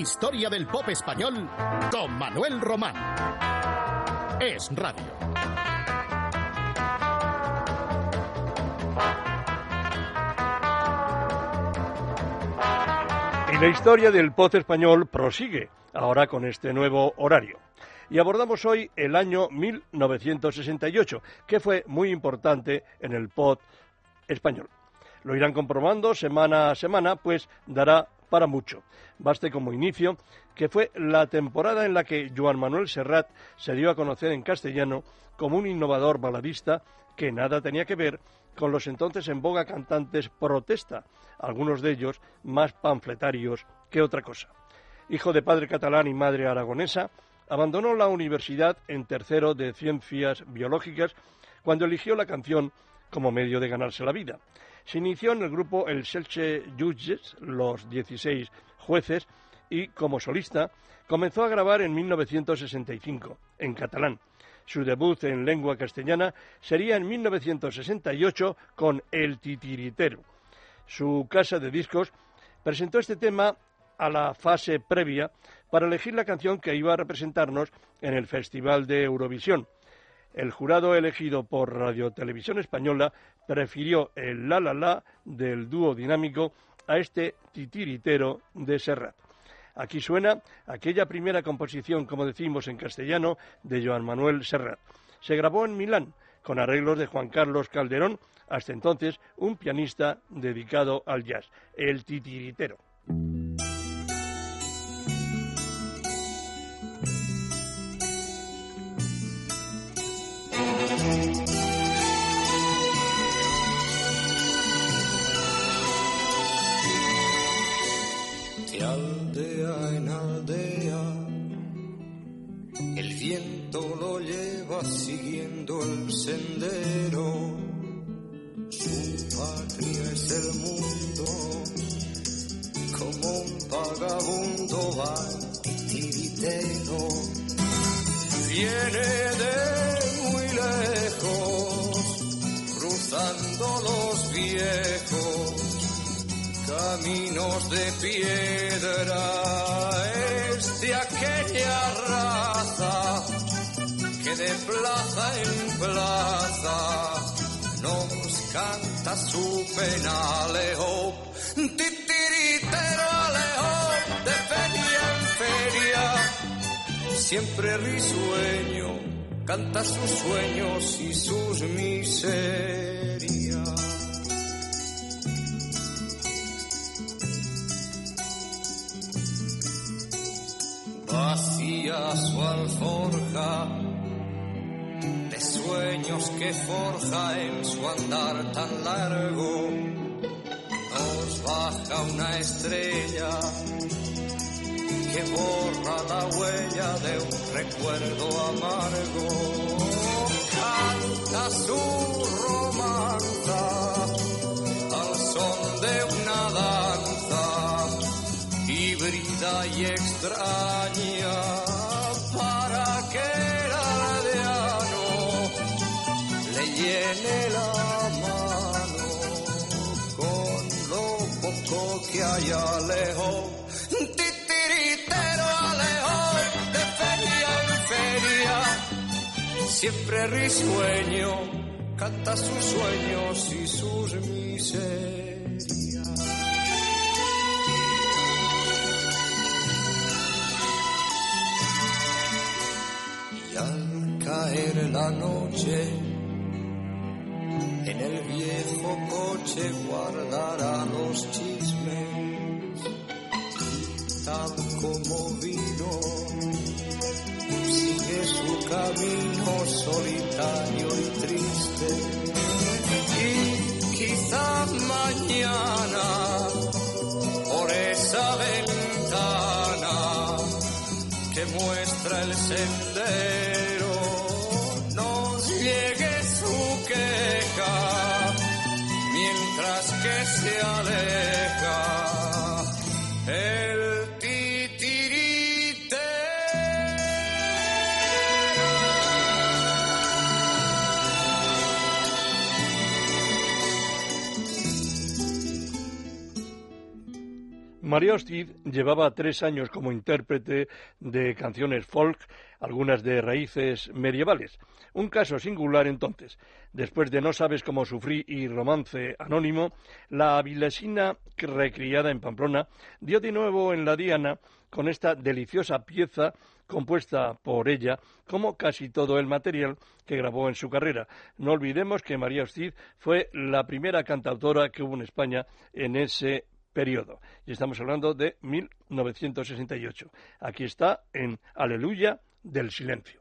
Historia del pop español con Manuel Román. Es Radio. Y la historia del pop español prosigue, ahora con este nuevo horario. Y abordamos hoy el año 1968, que fue muy importante en el pop español. Lo irán comprobando semana a semana, pues dará para mucho. Baste como inicio que fue la temporada en la que Joan Manuel Serrat se dio a conocer en castellano como un innovador baladista que nada tenía que ver con los entonces en boga cantantes protesta, algunos de ellos más panfletarios que otra cosa. Hijo de padre catalán y madre aragonesa, abandonó la universidad en tercero de Ciencias Biológicas cuando eligió la canción como medio de ganarse la vida. Se inició en el grupo El Selche Judges, los 16 jueces, y como solista comenzó a grabar en 1965, en catalán. Su debut en lengua castellana sería en 1968 con El Titiritero. Su casa de discos presentó este tema a la fase previa para elegir la canción que iba a representarnos en el Festival de Eurovisión. El jurado elegido por Radio Televisión Española prefirió el la la la del dúo dinámico a este titiritero de Serrat. Aquí suena aquella primera composición, como decimos en castellano, de Joan Manuel Serrat. Se grabó en Milán, con arreglos de Juan Carlos Calderón, hasta entonces un pianista dedicado al jazz, el titiritero. El sendero. Su patria es el mundo, como un vagabundo va titiritero. Viene de muy lejos, cruzando los viejos caminos de piedra es aquella raza de plaza en plaza nos canta su pena alejo titiritero alejo de feria en feria. Siempre risueño canta sus sueños y sus miserias. Vacía su alforja sueños que forja en su andar tan largo. Nos baja una estrella que borra la huella de un recuerdo amargo. Canta su romanza al son de una danza híbrida y extraña para que llene la mano con lo poco que hay alejo. Titiritero alejo de feria en feria, siempre risueño, canta sus sueños y sus miserias. Y al caer la noche, en el viejo coche guardará los chismes, tal como vino, sigue su camino solitario y triste. Y quizá mañana, por esa ventana, que muestra el sendero María Hostiz llevaba tres años como intérprete de canciones folk, algunas de raíces medievales. Un caso singular entonces. Después de No sabes cómo sufrí y Romance Anónimo, la avilesina recriada en Pamplona dio de nuevo en la diana con esta deliciosa pieza compuesta por ella, como casi todo el material que grabó en su carrera. No olvidemos que María Hostiz fue la primera cantautora que hubo en España en ese periodo. Y estamos hablando de 1968. Aquí está en Aleluya del Silencio.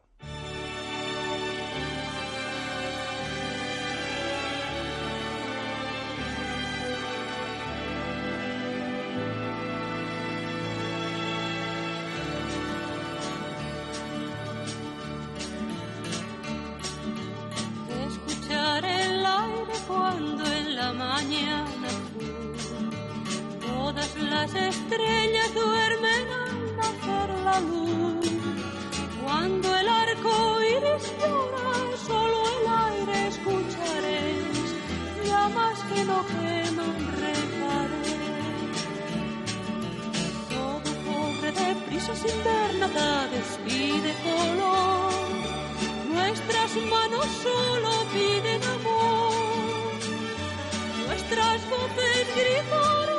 sonrisa sin y de color. Nuestras manos solo piden amor. Nuestras voces gritan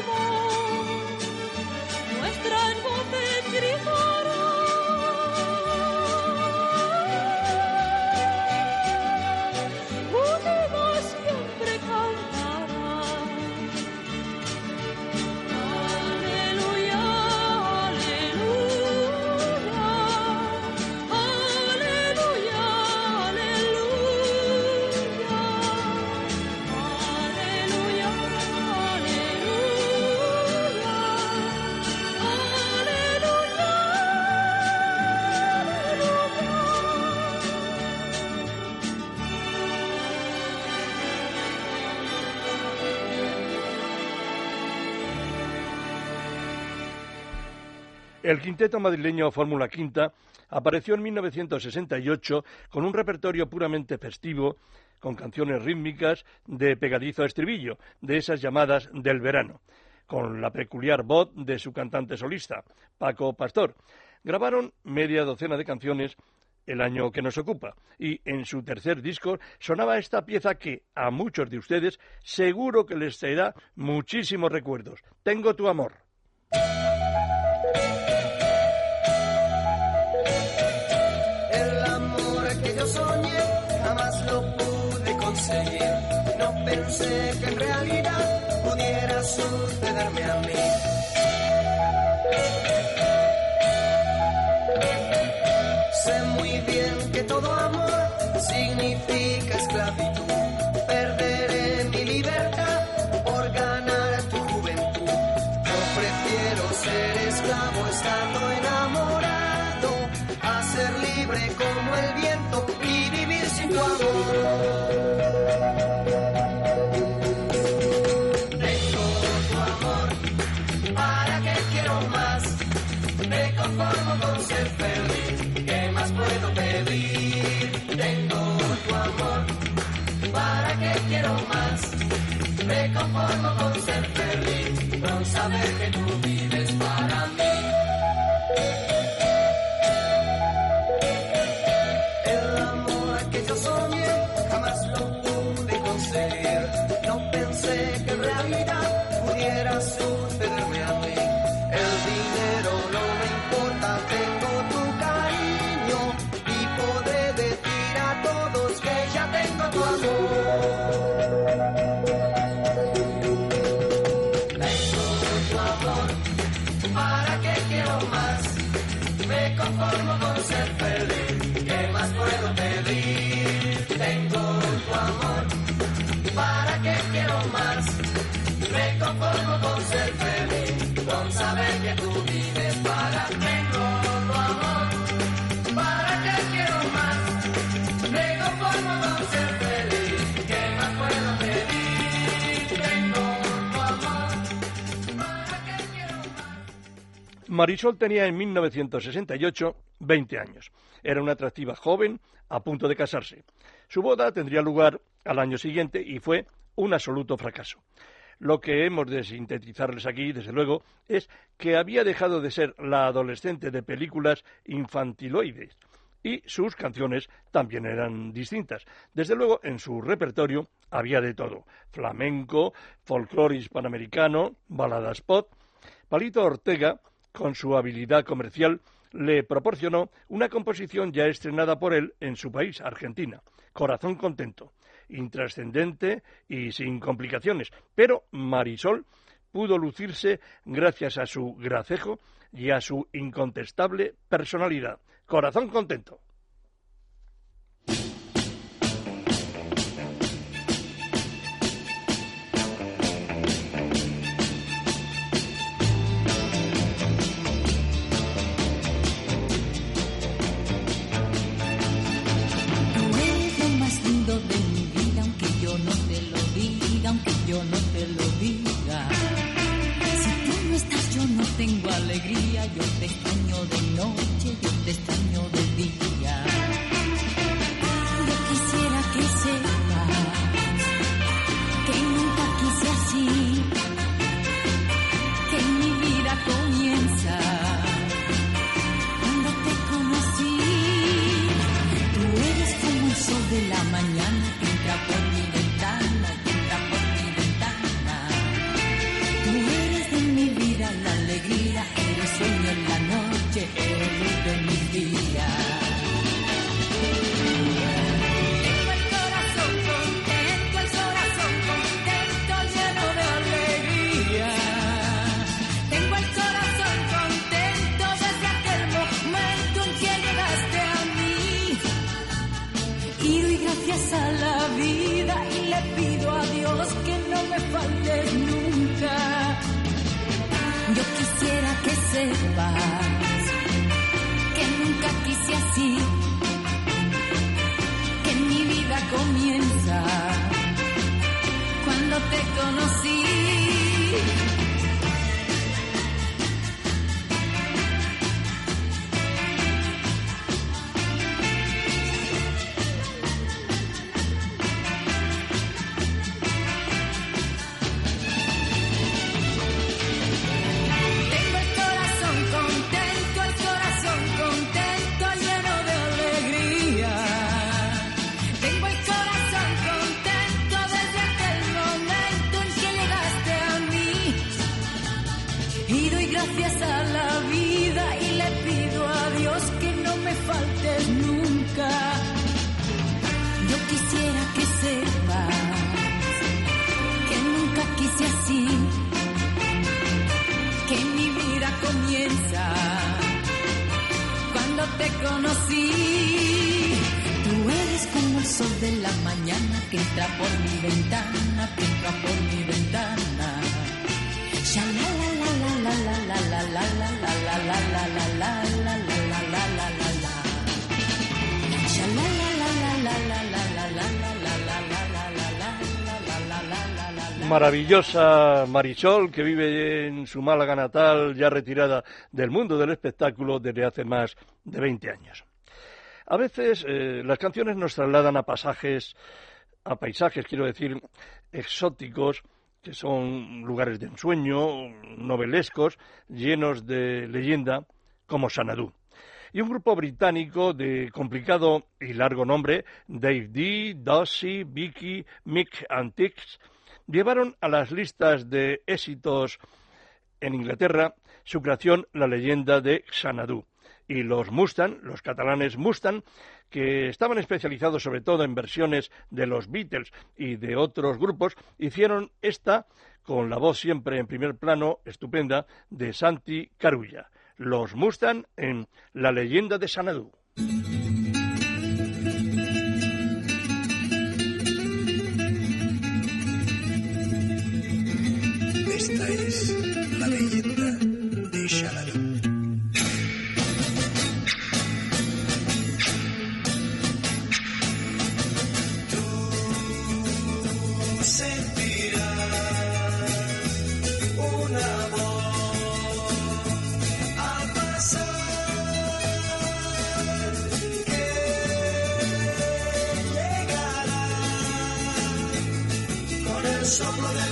Nuestras El quinteto madrileño Fórmula Quinta apareció en 1968 con un repertorio puramente festivo, con canciones rítmicas de pegadizo estribillo, de esas llamadas del verano, con la peculiar voz de su cantante solista, Paco Pastor. Grabaron media docena de canciones el año que nos ocupa. Y en su tercer disco sonaba esta pieza que a muchos de ustedes seguro que les traerá muchísimos recuerdos. Tengo tu amor. Que en realidad pudiera sucederme a mí. conformo ser feliz. ¿Qué más puedo pedir? Tengo tu amor. ¿Para qué quiero más? Me conformo con ser feliz, con saber que tú vives. Marisol tenía en 1968 20 años. Era una atractiva joven a punto de casarse. Su boda tendría lugar al año siguiente y fue un absoluto fracaso. Lo que hemos de sintetizarles aquí, desde luego, es que había dejado de ser la adolescente de películas infantiloides y sus canciones también eran distintas. Desde luego, en su repertorio había de todo: flamenco, folclore hispanoamericano, baladas pop. Palito Ortega, con su habilidad comercial, le proporcionó una composición ya estrenada por él en su país, Argentina, Corazón Contento, intrascendente y sin complicaciones, pero Marisol pudo lucirse gracias a su gracejo y a su incontestable personalidad. Corazón Contento. Yo no te lo diga. Si tú no estás, yo no tengo alegría, yo te extraño de noche, yo te extraño de comienza cuando te conocí. Cuando te conocí. Tú eres como el sol de la mañana que entra por mi ventana, que entra por mi ventana. Maravillosa Marisol, que vive en su Málaga natal, ya retirada del mundo del espectáculo desde hace más de 20 años. A veces eh, las canciones nos trasladan a pasajes, a paisajes, quiero decir, exóticos que son lugares de ensueño, novelescos, llenos de leyenda, como Sanadú. Y un grupo británico de complicado y largo nombre, Dave D, Dossie, Vicky, Mick Tix, llevaron a las listas de éxitos en Inglaterra su creación La leyenda de Xanadu. Y los Mustang, los catalanes Mustang, que estaban especializados sobre todo en versiones de los Beatles y de otros grupos, hicieron esta con la voz siempre en primer plano, estupenda, de Santi Carulla. Los Mustang en La leyenda de Xanadu. El soplo del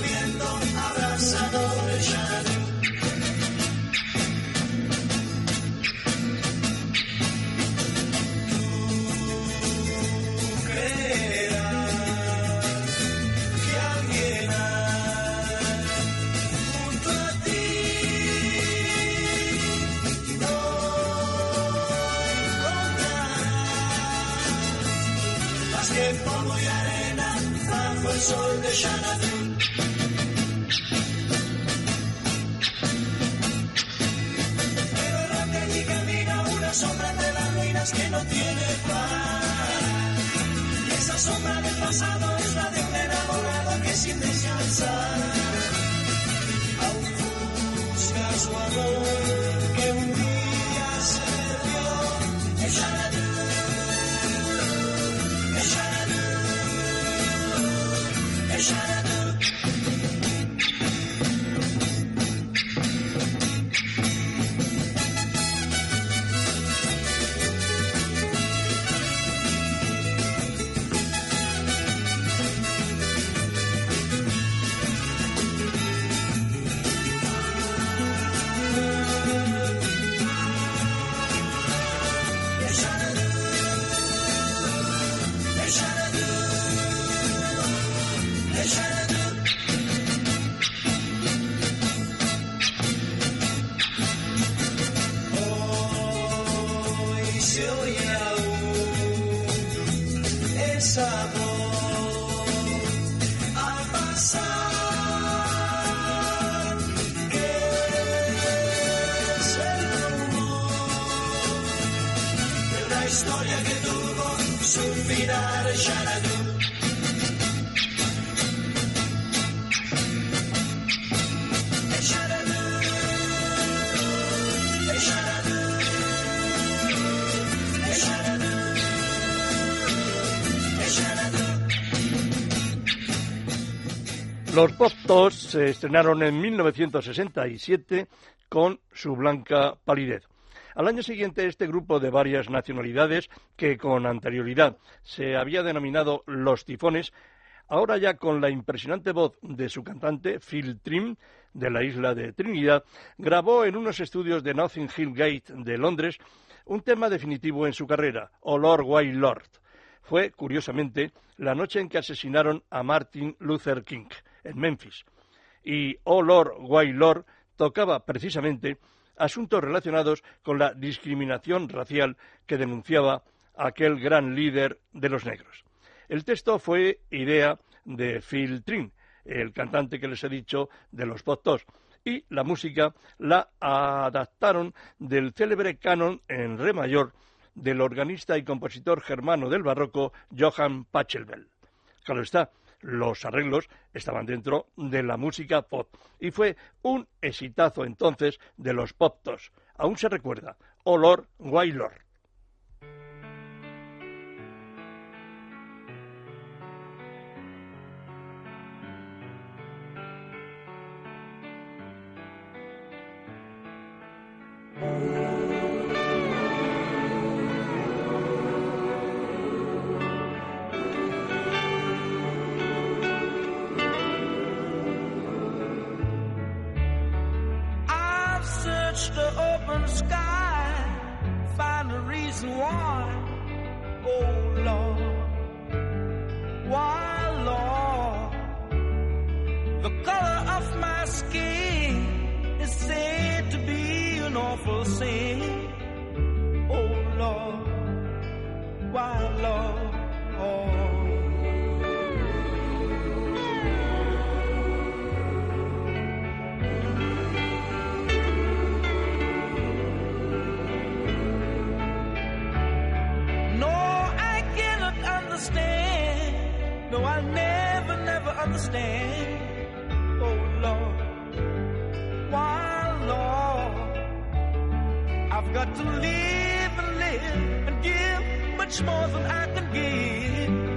Oh. Voz al pasar es el rumor de una historia que tuvo su final Xanadu. Xanadu, Los Pop Tops se estrenaron en 1967 con Su Blanca Palidez. Al año siguiente, este grupo de varias nacionalidades, que con anterioridad se había denominado Los Tifones, ahora ya con la impresionante voz de su cantante, Phil Trim, de la isla de Trinidad, grabó en unos estudios de Nothing Hill Gate de Londres un tema definitivo en su carrera, Oh Lord, Lord. Fue, curiosamente, la noche en que asesinaron a Martin Luther King, en Memphis. Y Oh Lord, Why Lord tocaba precisamente asuntos relacionados con la discriminación racial que denunciaba aquel gran líder de los negros. El texto fue idea de Phil Trin, el cantante que les he dicho de los Pop Tops, y la música la adaptaron del célebre canon en re mayor del organista y compositor germano del barroco Johann Pachelbel. Claro está, los arreglos estaban dentro de la música pop y fue un exitazo entonces de los poptos. Aún se recuerda, Olor Wailor. Find a No, I'll never, never understand. Oh Lord, why Lord? I've got to live and live and give much more than I can give.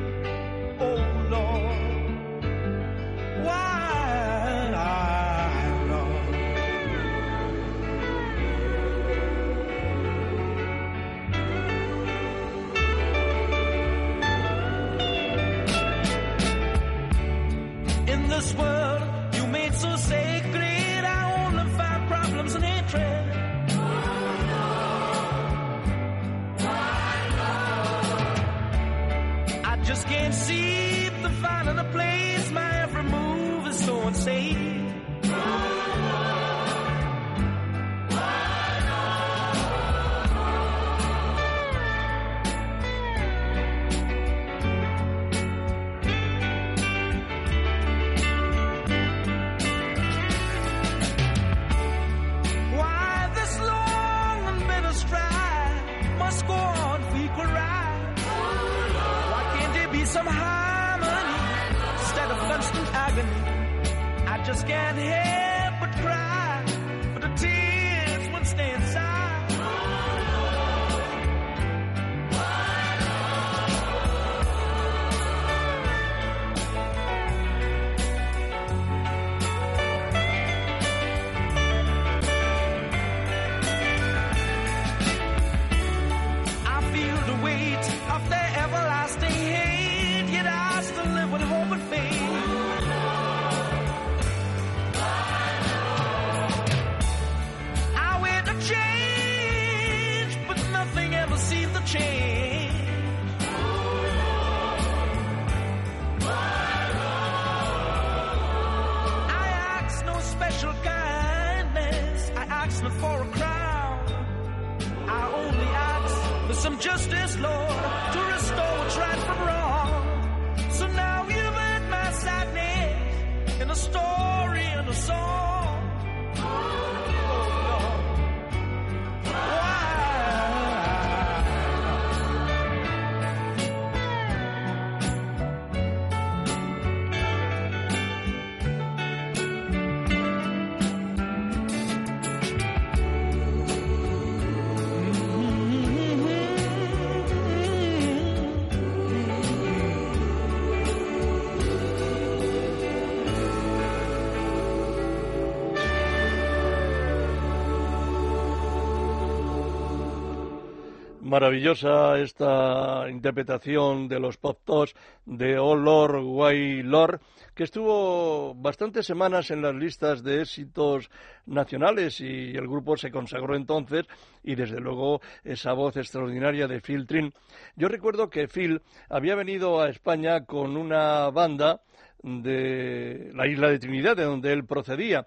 Maravillosa esta interpretación de los pop tops de Oh Lord, Why Lord, que estuvo bastantes semanas en las listas de éxitos nacionales y el grupo se consagró entonces y desde luego esa voz extraordinaria de Phil Trin. Yo recuerdo que Phil había venido a España con una banda de la isla de Trinidad, de donde él procedía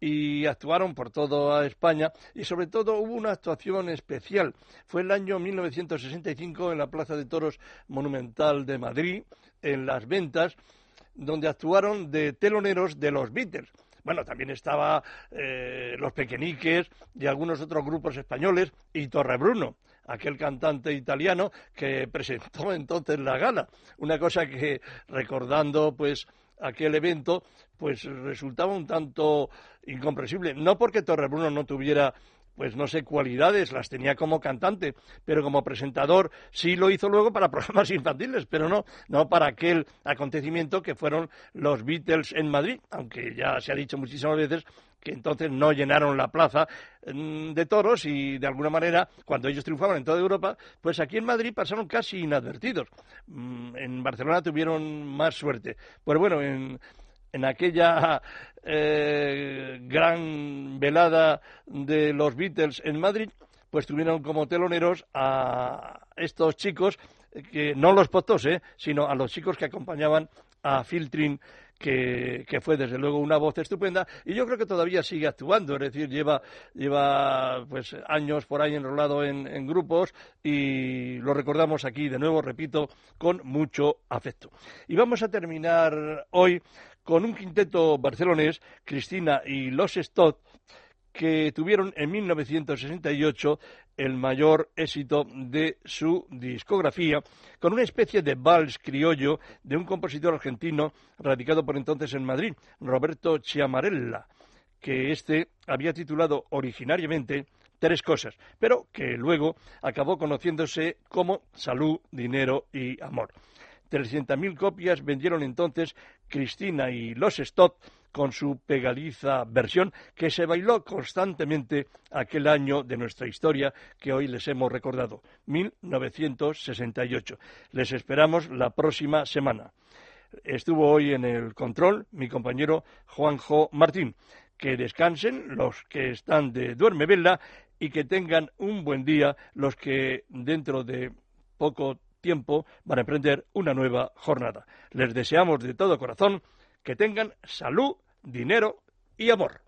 y actuaron por toda España y sobre todo hubo una actuación especial. Fue el año 1965 en la Plaza de Toros Monumental de Madrid, en Las Ventas, donde actuaron de teloneros de los Beatles. Bueno, también estaba eh, Los Pequeñiques y algunos otros grupos españoles y Torrebruno, aquel cantante italiano que presentó entonces la gala. Una cosa que recordando pues aquel evento pues resultaba un tanto incomprensible. No porque Torrebruno no tuviera pues no sé cualidades, las tenía como cantante, pero como presentador sí lo hizo luego para programas infantiles, pero no, no para aquel acontecimiento que fueron los Beatles en Madrid, aunque ya se ha dicho muchísimas veces que entonces no llenaron la plaza mm, de toros y de alguna manera cuando ellos triunfaban en toda Europa, pues aquí en Madrid pasaron casi inadvertidos. Mm, En Barcelona tuvieron más suerte. Pues bueno, en, en aquella eh, gran velada de los Beatles en Madrid, pues tuvieron como teloneros a estos chicos, eh, que no los potos, ¿eh? sino a los chicos que acompañaban a Filtrin, que, fue desde luego una voz estupenda y yo creo que todavía sigue actuando, es decir, lleva, lleva pues años por ahí enrolado en, en grupos y lo recordamos aquí de nuevo, repito, con mucho afecto. Y vamos a terminar hoy con un quinteto barcelonés, Cristina y Los Stott, que tuvieron en 1968 el mayor éxito de su discografía, con una especie de vals criollo de un compositor argentino radicado por entonces en Madrid, Roberto Chiamarella, que éste había titulado originariamente Tres cosas, pero que luego acabó conociéndose como Salud, Dinero y Amor. 300.000 copias vendieron entonces Cristina y los Stott con su pegadiza versión que se bailó constantemente aquel año de nuestra historia que hoy les hemos recordado, 1968. Les esperamos la próxima semana. Estuvo hoy en el control mi compañero Juanjo Martín. Que descansen los que están de duerme vela y que tengan un buen día los que dentro de poco tiempo van a emprender una nueva jornada. Les deseamos de todo corazón que tengan salud, dinero y amor.